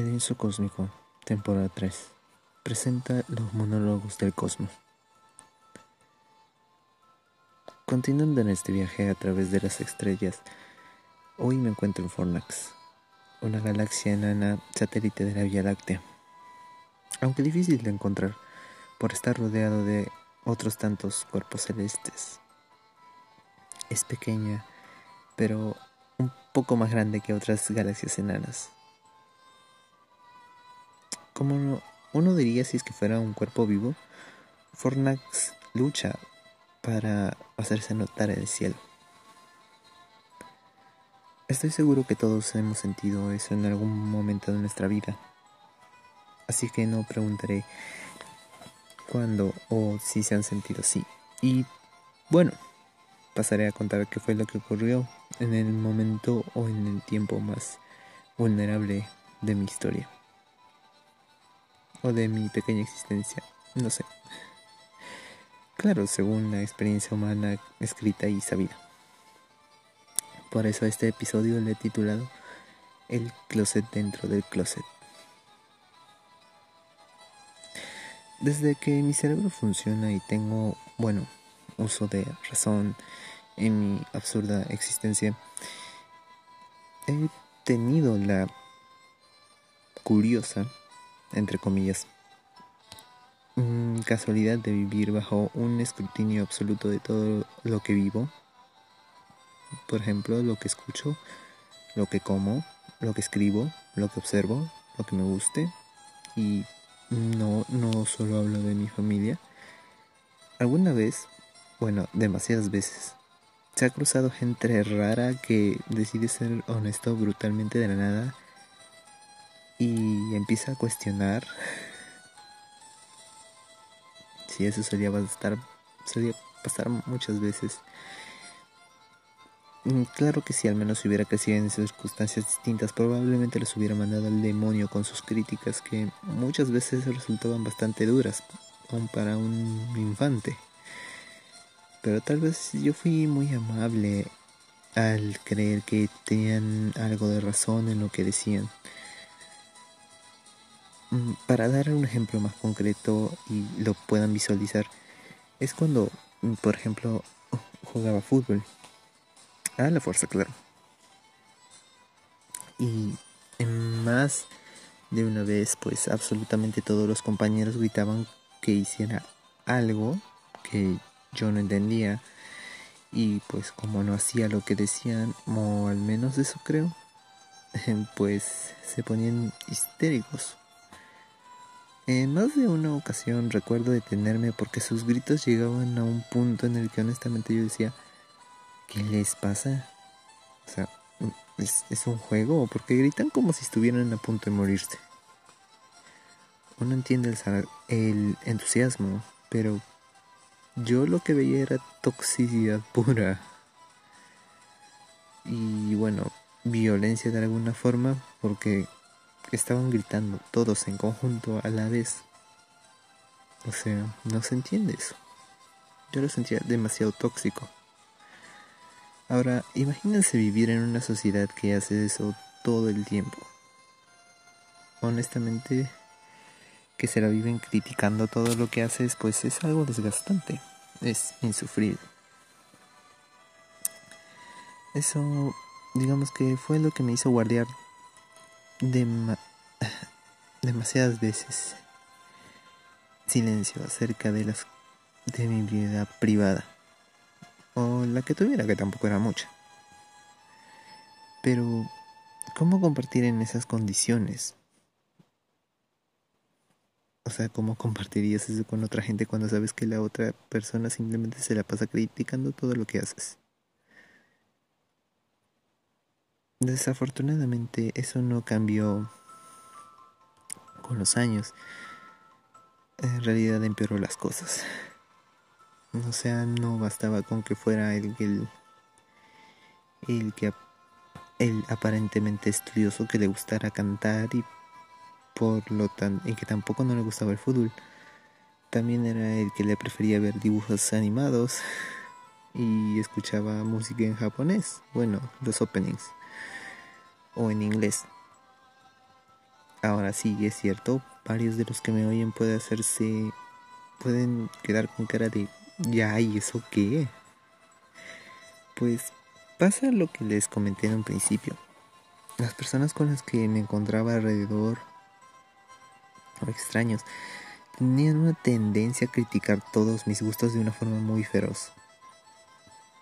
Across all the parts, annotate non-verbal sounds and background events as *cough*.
El lienzo cósmico, temporada 3, presenta los monólogos del cosmos. Continuando en este viaje a través de las estrellas, hoy me encuentro en Fornax, una galaxia enana satélite de la Vía Láctea. Aunque difícil de encontrar por estar rodeado de otros tantos cuerpos celestes. Es pequeña, pero un poco más grande que otras galaxias enanas como uno diría si es que fuera un cuerpo vivo, Fornax lucha para hacerse notar en el cielo. Estoy seguro que todos hemos sentido eso en algún momento de nuestra vida, así que no preguntaré cuándo o si se han sentido así. Y bueno, pasaré a contar qué fue lo que ocurrió en el momento o en el tiempo más vulnerable de mi historia o de mi pequeña existencia, no sé. Claro, según la experiencia humana escrita y sabida. Por eso este episodio le he titulado El closet dentro del closet. Desde que mi cerebro funciona y tengo, bueno, uso de razón en mi absurda existencia, he tenido la curiosa entre comillas, mm, casualidad de vivir bajo un escrutinio absoluto de todo lo que vivo. Por ejemplo, lo que escucho, lo que como, lo que escribo, lo que observo, lo que me guste. Y no, no solo hablo de mi familia. Alguna vez, bueno, demasiadas veces, se ha cruzado gente rara que decide ser honesto brutalmente de la nada y empieza a cuestionar si eso solía pasar, solía pasar muchas veces. Mm, claro que si al menos hubiera crecido en circunstancias distintas, probablemente les hubiera mandado al demonio con sus críticas que muchas veces resultaban bastante duras, aun para un infante. Pero tal vez yo fui muy amable al creer que tenían algo de razón en lo que decían. Mm, para dar un ejemplo más concreto y lo puedan visualizar, es cuando, mm, por ejemplo, jugaba fútbol. A la fuerza, claro. Y en más de una vez, pues absolutamente todos los compañeros gritaban que hiciera algo que yo no entendía. Y pues como no hacía lo que decían, o al menos eso creo, *laughs* pues se ponían histéricos en más de una ocasión recuerdo detenerme porque sus gritos llegaban a un punto en el que honestamente yo decía, ¿qué les pasa? O sea, ¿es, un juego? Porque gritan como si estuvieran a punto de morirse. Uno entiende el, el entusiasmo, pero yo lo que veía era toxicidad pura. Y bueno, violencia de alguna forma, porque estaban gritando todos en conjunto a la vez. O sea, no se entiende eso. Yo lo sentía demasiado tóxico. Ahora, imagínense vivir en una sociedad que hace eso todo el tiempo. Honestamente, que se la viven criticando todo lo que haces, pues es algo desgastante. Es insufrible. Eso, digamos que fue lo que me hizo guardiar *sighs* demasiadas veces silencio acerca de las de mi vida privada. O la que tuviera que tampoco era mucha. Pero cómo compartir en esas condiciones o sea cómo compartirías eso con otra gente cuando sabes que la otra persona simplemente se la pasa criticando todo lo que haces Desafortunadamente eso no cambió con los años. En realidad empeoró las cosas. O sea, no bastaba con que fuera el, el, el que el aparentemente estudioso que le gustara cantar y por lo tan y que tampoco no le gustaba el fútbol. También era el que le prefería ver dibujos animados y escuchaba música en japonés, bueno, los openings o en inglés. Ahora sí, es cierto, varios de los que me oyen pueden hacerse, pueden quedar con cara de, ya, ¿y eso qué? Pues pasa lo que les comenté en un principio. Las personas con las que me encontraba alrededor, o extraños, tenían una tendencia a criticar todos mis gustos de una forma muy feroz.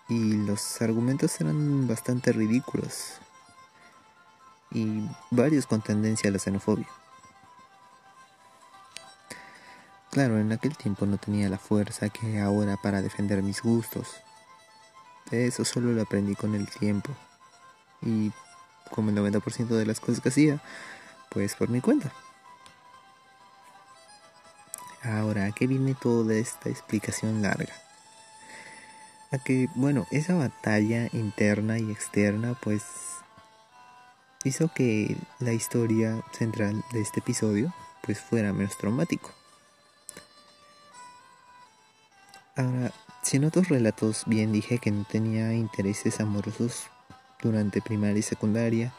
Y los argumentos eran bastante ridículos. Y varios con tendencia a la xenofobia. Claro, en aquel tiempo no tenía la fuerza que ahora para defender mis gustos. Eso solo lo aprendí con el tiempo. Y como el 90% de las cosas que hacía, pues por mi cuenta. Ahora, ¿a qué viene toda esta explicación larga? A que, bueno, esa batalla interna y externa, pues hizo que la historia central de este episodio, pues fuera menos traumático. Ahora, si en otros relatos bien dije que no tenía intereses amorosos durante primaria y secundaria,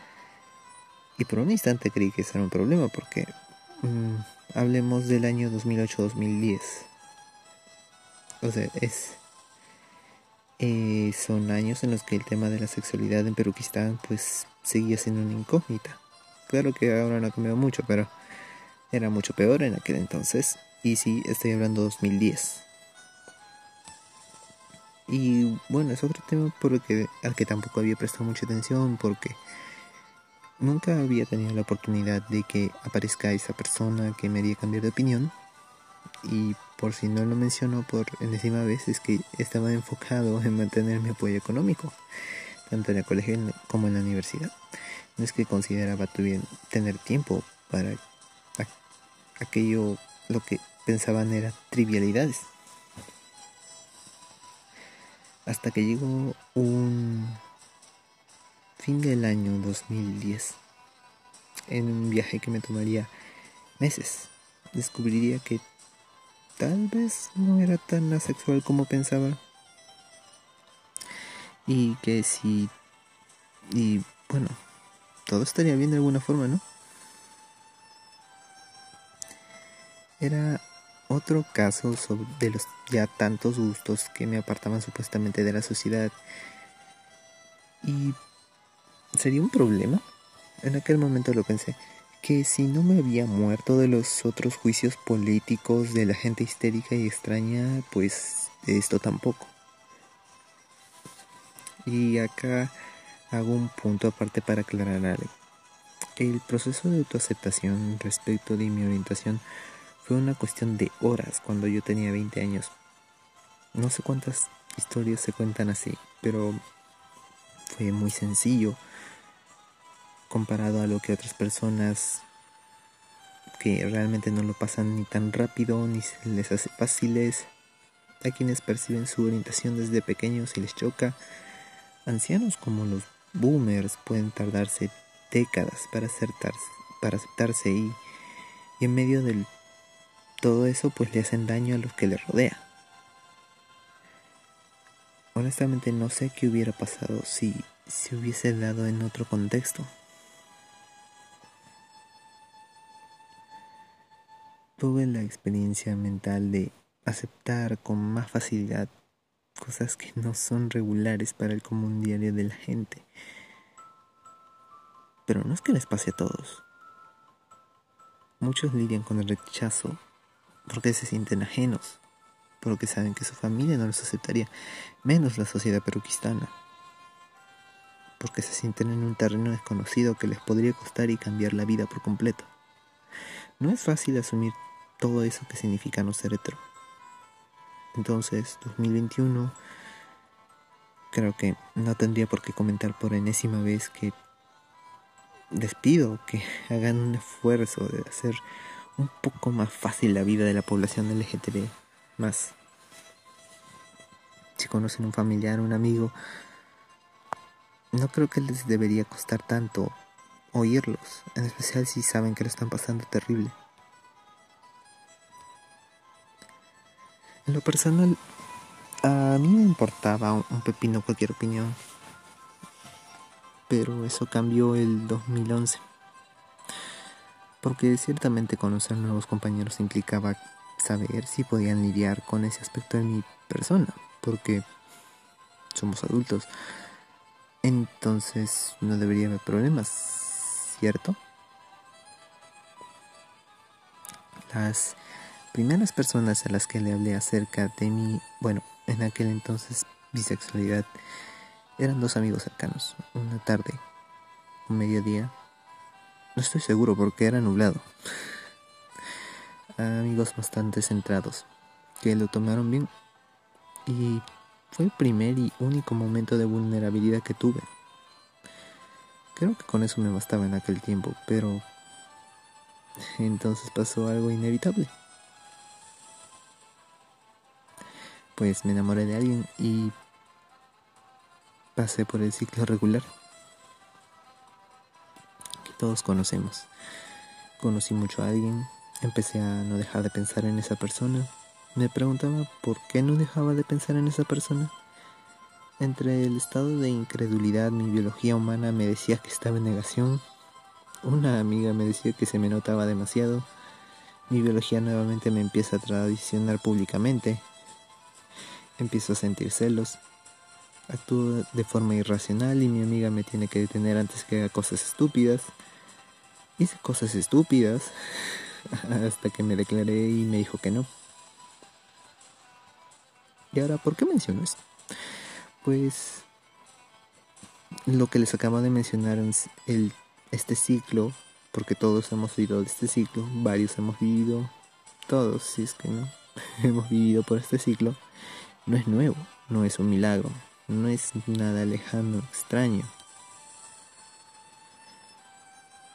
y por un instante creí que eso era un problema porque mm, hablemos del año 2008-2010. O sea, es eh, son años en los que el tema de la sexualidad en Peruquistán pues seguía siendo una incógnita. Claro que ahora no ha cambiado mucho, pero era mucho peor en aquel entonces. Y sí, estoy hablando 2010. Y bueno, es otro tema porque, al que tampoco había prestado mucha atención porque nunca había tenido la oportunidad de que aparezca esa persona que me haría cambiar de opinión. Y por si no lo menciono por enésima vez, es que estaba enfocado en mantener mi apoyo económico, tanto en el colegio como en la universidad. No es que consideraba tener tiempo para aquello, lo que pensaban eran trivialidades hasta que llegó un fin del año 2010 en un viaje que me tomaría meses descubriría que tal vez no era tan asexual como pensaba y que si y bueno todo estaría bien de alguna forma no era otro caso de los ya tantos gustos que me apartaban supuestamente de la sociedad. Y sería un problema. En aquel momento lo pensé, que si no me había muerto de los otros juicios políticos de la gente histérica y extraña, pues esto tampoco. Y acá hago un punto aparte para aclarar algo. El proceso de autoaceptación respecto de mi orientación fue una cuestión de horas cuando yo tenía 20 años. No sé cuántas historias se cuentan así, pero fue muy sencillo comparado a lo que otras personas que realmente no lo pasan ni tan rápido ni se les hace fáciles, a quienes perciben su orientación desde pequeños y les choca, ancianos como los boomers pueden tardarse décadas para aceptarse, para aceptarse y, y en medio del todo eso pues le hacen daño a los que le rodean. Honestamente no sé qué hubiera pasado si se hubiese dado en otro contexto. Tuve la experiencia mental de aceptar con más facilidad cosas que no son regulares para el común diario de la gente. Pero no es que les pase a todos. Muchos lidian con el rechazo porque se sienten ajenos, porque saben que su familia no los aceptaría, menos la sociedad peruquistana, porque se sienten en un terreno desconocido que les podría costar y cambiar la vida por completo. No es fácil asumir todo eso que significa no ser hetero. Entonces, 2021, creo que no tendría por qué comentar por enésima vez que les pido que *laughs* hagan un esfuerzo de hacer un poco más fácil la vida de la población LGTB más. Si conocen un familiar, un amigo, no creo que les debería costar tanto oírlos, en especial si saben que lo están pasando terrible. En lo personal, a mí me importaba un pepino cualquier opinión, pero eso cambió el 2011 porque ciertamente conocer nuevos compañeros implicaba saber si podían lidiar con ese aspecto de mi persona, porque somos adultos. Entonces no debería haber problemas, ¿cierto? Las primeras personas a las que le hablé acerca de mi, bueno, en aquel entonces bisexualidad, eran dos amigos cercanos. Una tarde, un mediodía, no estoy seguro porque era nublado. Amigos bastante centrados, que lo tomaron bien. Y fue el primer y único momento de vulnerabilidad que tuve. Creo que con eso me bastaba en aquel tiempo, pero entonces pasó algo inevitable. Pues me enamoré de alguien y pasé por el ciclo regular que todos conocemos. Conocí mucho a alguien, empecé a no dejar de pensar en esa persona. Me preguntaba por qué no dejaba de pensar en esa persona. Entre el estado de incredulidad, mi biología humana me decía que estaba en negación. Una amiga me decía que se me notaba demasiado. Mi biología nuevamente me empieza a traicionar públicamente. Empiezo a sentir celos. Actúo de forma irracional y mi amiga me tiene que detener antes que haga cosas estúpidas. Hice cosas estúpidas *laughs* hasta que me declaré y me dijo que no. Y ahora, ¿por qué menciono esto? Pues lo que les acabo de mencionar es el, este ciclo, porque todos hemos vivido este ciclo, varios hemos vivido, todos, si es que no, *laughs* hemos vivido por este ciclo, no es nuevo, no es un milagro, no es nada lejano, extraño.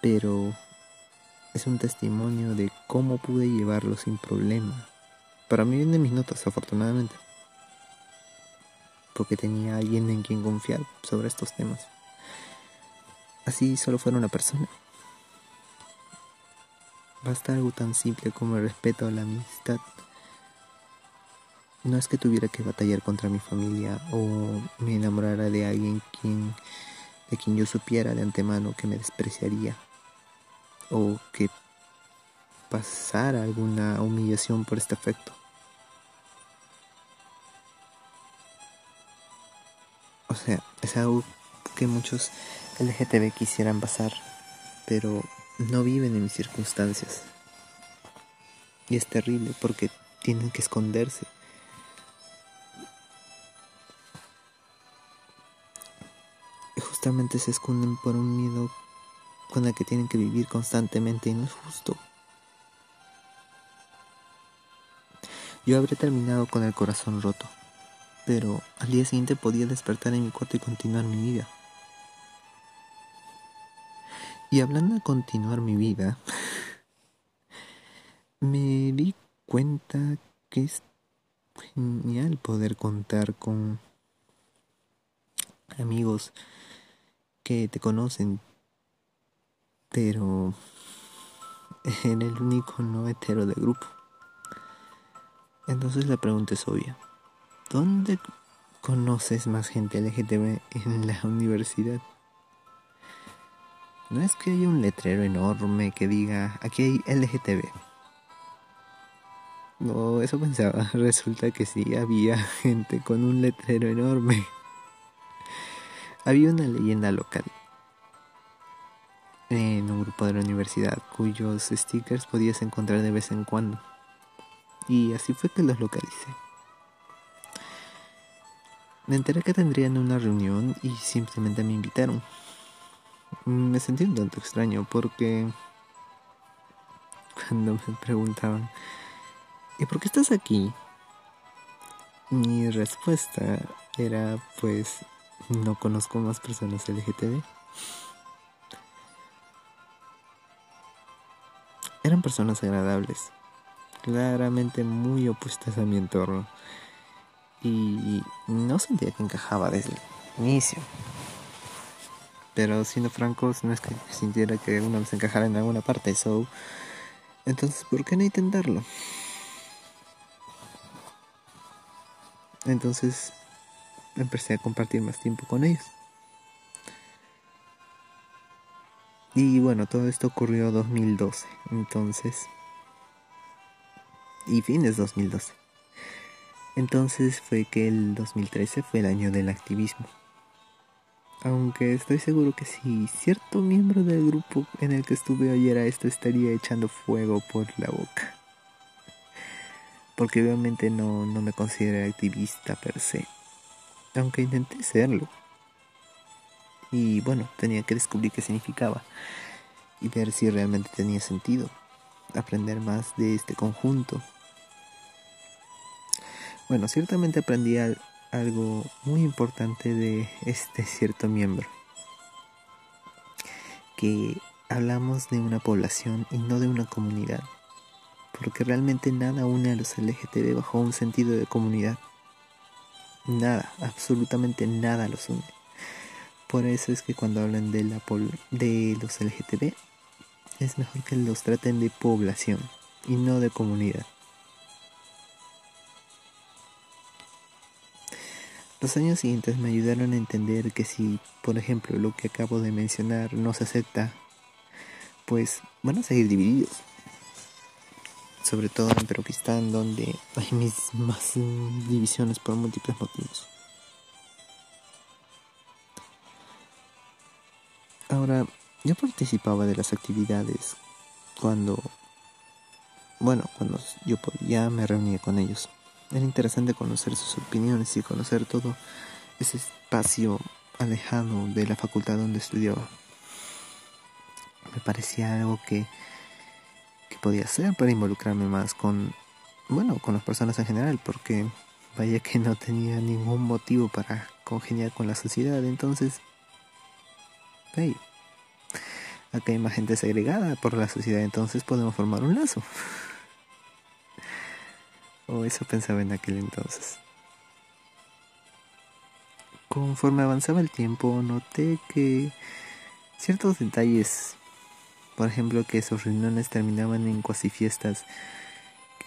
Pero es un testimonio de cómo pude llevarlo sin problema. Para mí vienen mis notas, afortunadamente. Porque tenía alguien en quien confiar sobre estos temas. Así solo fuera una persona. Basta algo tan simple como el respeto a la amistad no es que tuviera que batallar contra mi familia o me enamorara de alguien quien, de quien yo supiera de antemano que me despreciaría o que pasara alguna humillación por este afecto. O sea, es algo que muchos LGTB quisieran pasar, pero no viven en mis circunstancias. Y es terrible porque tienen que esconderse se esconden por un miedo con el que tienen que vivir constantemente y no es justo. Yo habré terminado con el corazón roto, pero al día siguiente podía despertar en mi cuarto y continuar mi vida. Y hablando de continuar mi vida, *laughs* me di cuenta que es genial poder contar con amigos que te conocen, pero en el único no hetero del grupo. Entonces la pregunta es obvia. ¿Dónde conoces más gente LGTB en la universidad? No es que haya un letrero enorme que diga aquí hay LGTB. No, eso pensaba. *laughs* Resulta que sí había gente con un letrero enorme. Había una leyenda local en un grupo de la universidad cuyos stickers podías encontrar de vez en cuando. Y así fue que los localicé. Me enteré que tendrían una reunión y simplemente me invitaron. Me sentí un tanto extraño porque cuando me preguntaban, ¿y por qué estás aquí? Mi respuesta era pues no conozco más personas LGTB. Eran personas agradables, claramente muy opuestas a mi entorno. Y no sentía que encajaba desde el inicio. Pero siendo francos, no es que sintiera que una vez encajara en alguna parte, so. Entonces, ¿por qué no intentarlo? Entonces, empecé a compartir más tiempo con ellos. Y bueno, todo esto ocurrió 2012, entonces... Y fines 2012. Entonces fue que el 2013 fue el año del activismo. Aunque estoy seguro que si cierto miembro del grupo en el que estuve ayer a esto estaría echando fuego por la boca. Porque obviamente no, no me considero activista per se. Aunque intenté serlo. Y bueno, tenía que descubrir qué significaba. Y ver si realmente tenía sentido. Aprender más de este conjunto. Bueno, ciertamente aprendí algo muy importante de este *laughs* cierto miembro. Que hablamos de una población y no de una comunidad. Porque realmente nada une a los LGTB bajo un sentido de comunidad. Nada, absolutamente nada los une. Por eso es que cuando hablan de, la de los LGTB, es mejor que los traten de población y no de comunidad. Los años siguientes me ayudaron a entender que si, por ejemplo, lo que acabo de mencionar no se acepta, pues van a seguir divididos. Sobre todo en Peroquistán, donde hay mismas divisiones por múltiples motivos. Ahora, yo participaba de las actividades cuando, bueno, cuando yo ya me reunía con ellos. Era interesante conocer sus opiniones y conocer todo ese espacio alejado de la facultad donde estudiaba. Me parecía algo que podía hacer para involucrarme más con, bueno, con las personas en general, porque vaya que no tenía ningún motivo para congeniar con la sociedad. Entonces, hey, acá hay más gente segregada por la sociedad, entonces podemos formar un lazo. *laughs* O eso pensaba en aquel entonces. Conforme avanzaba el tiempo, noté que ciertos detalles, por ejemplo, que sus reuniones terminaban en cuasi fiestas,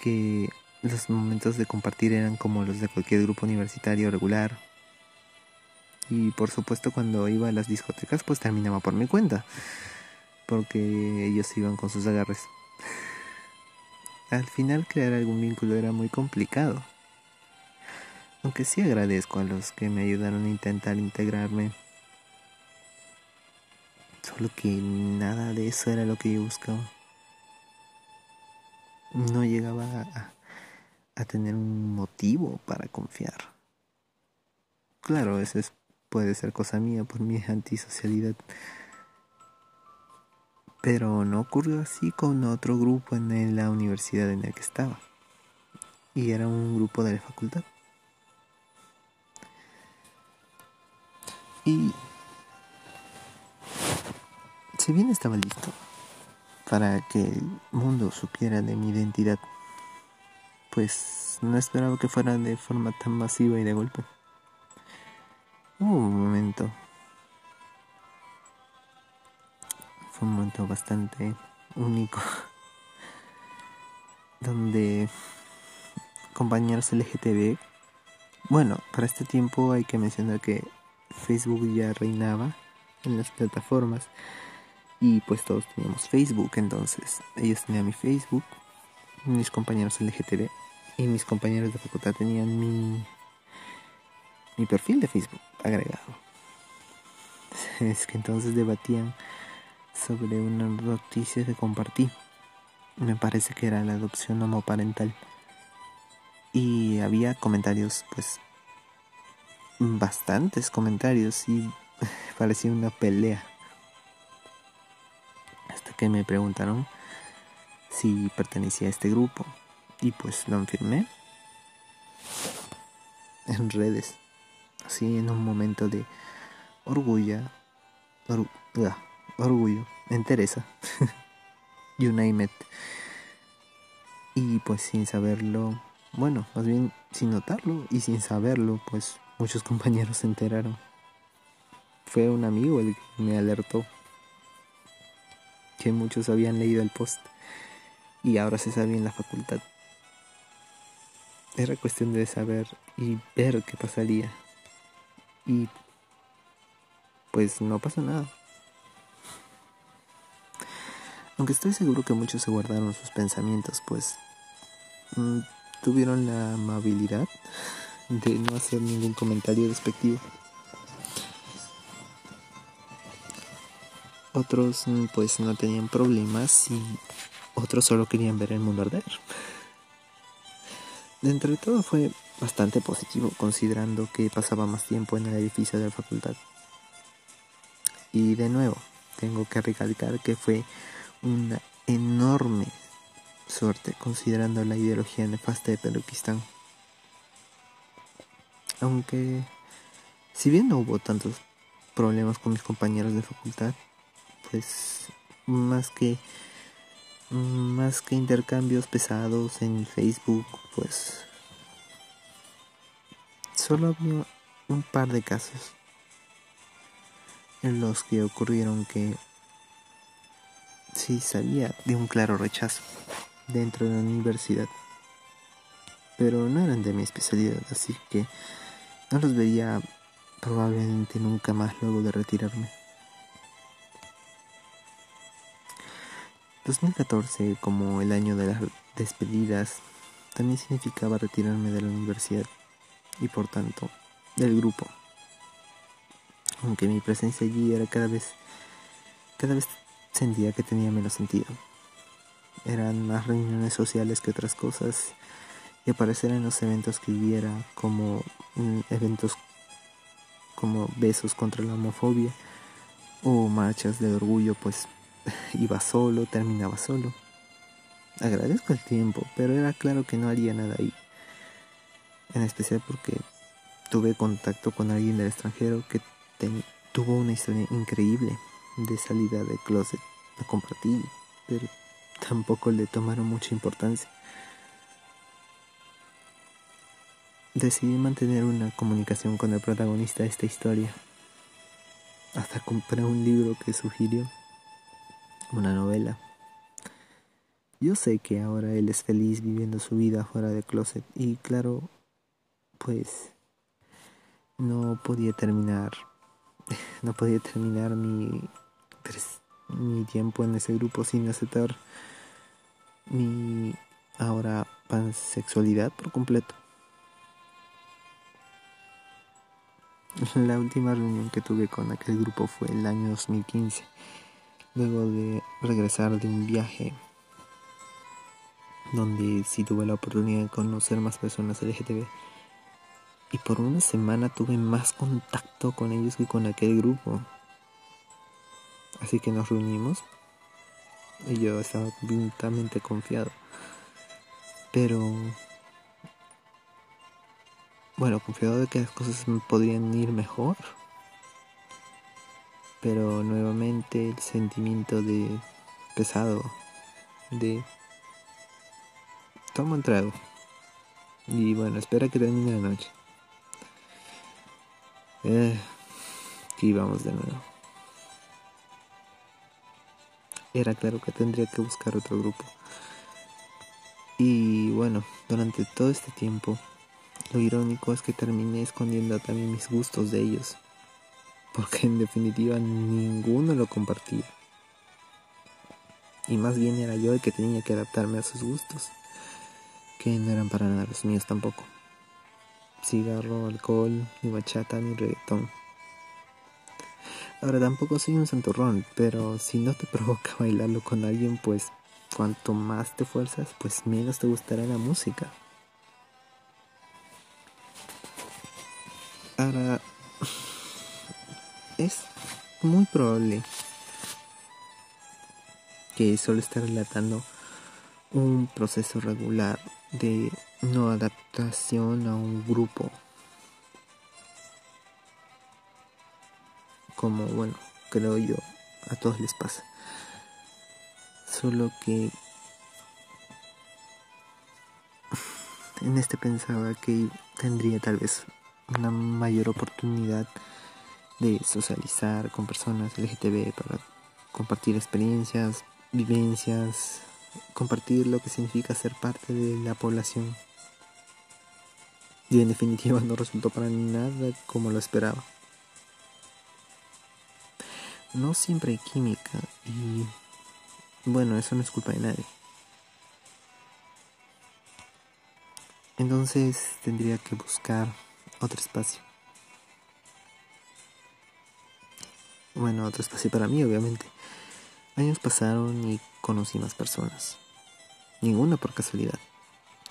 que los momentos de compartir eran como los de cualquier grupo universitario regular. Y por supuesto cuando iba a las discotecas pues terminaba por mi cuenta, porque ellos iban con sus agarres. Al final crear algún vínculo era muy complicado. Aunque sí agradezco a los que me ayudaron a intentar integrarme. Solo que nada de eso era lo que yo buscaba. No llegaba a, tener un motivo para confiar. Claro, eso puede ser cosa mía por mi antisocialidad pero no ocurrió así con otro grupo en la universidad en la que estaba. Y era un grupo de la facultad. Y si bien estaba listo para que el mundo supiera de mi identidad, pues no esperaba que fuera de forma tan masiva y de golpe. Hubo un momento fue un momento bastante único *laughs* donde compañeros LGTB bueno para este tiempo hay que mencionar que Facebook ya reinaba en las plataformas y pues todos teníamos Facebook entonces ellos tenían mi Facebook mis compañeros LGTB y mis compañeros de facultad tenían mi mi perfil de Facebook agregado *laughs* es que entonces debatían sobre una noticia que compartí. Me parece que era la adopción homoparental. Y había comentarios, pues, bastantes comentarios y *laughs* parecía una pelea. Que me preguntaron si pertenecía a este grupo. Y pues lo afirmé en redes. Así en un momento de orgullo. Ah, orgullo, entereza, you name it. Y pues sin saberlo, bueno, más bien sin notarlo y sin saberlo, pues muchos *laughs* compañeros se enteraron. Fue un amigo el que me alertó que muchos habían leído el post y ahora se sabía en la facultad. Era cuestión de saber y ver qué pasaría. Y pues no pasa nada. Aunque estoy seguro que muchos se guardaron sus pensamientos, pues mm, tuvieron la amabilidad de no hacer ningún comentario despectivo. Otros mm, pues no tenían problemas y otros solo querían ver el mundo arder. Dentro de todo fue bastante positivo considerando que pasaba más tiempo en el edificio de la facultad. Y de nuevo, tengo que recalcar que fue una enorme suerte considerando la ideología nefasta de Pelukistán. Aunque, si bien no hubo tantos problemas con mis compañeros de facultad, pues más que más que intercambios pesados en Facebook, pues solo había un par de casos en los que ocurrieron que sí sabía de un claro rechazo dentro de la universidad, pero no eran de mi especialidad, así que no los vería probablemente nunca más luego de retirarme. 2014, como el año de las despedidas, también significaba retirarme de la universidad y por tanto del grupo. Aunque mi presencia allí era cada vez cada vez sentía que tenía menos sentido. Eran más reuniones sociales que otras cosas y aparecer en los eventos que hubiera como mm, eventos como besos contra la homofobia o marchas de orgullo pues iba solo, terminaba solo. Agradezco el tiempo, pero era claro que no haría nada ahí. En especial porque tuve contacto con alguien del extranjero que tuvo una historia increíble de salida de closet. La compartí, pero tampoco le tomaron mucha importancia. Decidí mantener una comunicación con el protagonista de esta historia. Hasta compré un libro que sugirió una novela. Yo sé que ahora él es feliz viviendo su vida fuera de closet y claro, pues no podía terminar, *laughs* no podía terminar mi, mi tiempo en ese grupo sin aceptar mi ahora pansexualidad por completo. *laughs* La última reunión que tuve con aquel grupo fue el año 2015 luego de regresar de un viaje donde sí tuve la oportunidad de conocer más personas LGTB y por una semana tuve más contacto con ellos que con aquel grupo. Así que nos reunimos y yo estaba completamente confiado. Pero bueno, confiado de que las cosas podrían ir mejor pero nuevamente el sentimiento de pesado de toma un y bueno espera que termine la noche. Eh, aquí vamos de nuevo. Era claro que tendría que buscar otro grupo. Y bueno durante todo este tiempo lo irónico es que terminé escondiendo también mis gustos de ellos porque en definitiva ninguno lo compartía. Y más bien era yo el que tenía que adaptarme a sus gustos, que no eran para nada los míos tampoco. Cigarro, alcohol, ni bachata, ni reggaetón. Ahora tampoco soy un santurrón, pero si no te *laughs* provoca bailarlo con alguien, pues cuanto más te fuerzas, pues menos te gustará la música. Ahora, es muy probable que solo esté relatando un proceso regular de no adaptación a un grupo. Como, bueno, creo yo, a todos les pasa. Solo que en este pensaba que tendría tal vez una mayor oportunidad de socializar con personas LGTB para compartir experiencias, vivencias, compartir lo que significa ser parte de la población. Y en definitiva no resultó para nada como lo esperaba. No siempre hay química y bueno, eso no es culpa de nadie. Entonces tendría que buscar otro espacio. Bueno, otro espacio para mí, obviamente. Años pasaron y conocí más personas. Ninguna por casualidad.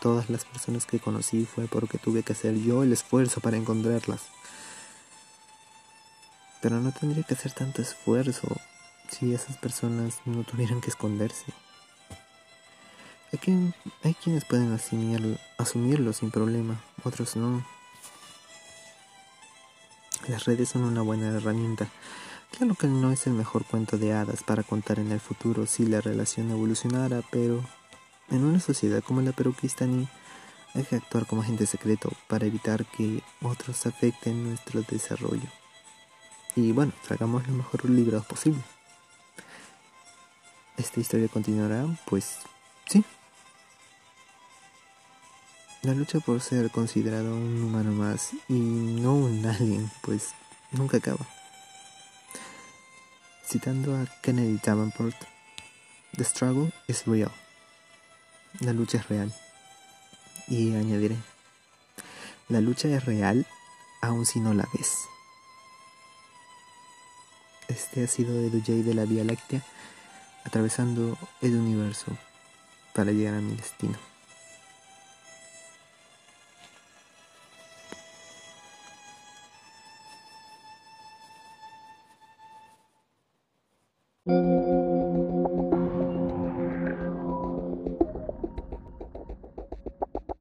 Todas las personas que conocí fue porque tuve que hacer yo el esfuerzo para encontrarlas. Pero no tendría que hacer tanto esfuerzo si esas personas no tuvieran que esconderse. Hay, hay quienes pueden asumirlo, asumirlo sin problema, otros no. Las redes son una buena herramienta. Claro que no es el mejor cuento de hadas para contar en el futuro si la relación evolucionara, pero en una sociedad como la peruquistaní hay que actuar como agente secreto para evitar que otros afecten nuestro desarrollo. Y bueno, sacamos lo mejor librados posible. ¿Esta historia continuará? Pues sí. La lucha por ser considerado un humano más y no un alien, pues nunca acaba. Citando a Kennedy Davenport, The struggle is real. La lucha es real. Y añadiré, la lucha es real aun si no la ves. Este ha sido Edu J de la Vía Láctea, atravesando el universo para llegar a mi destino.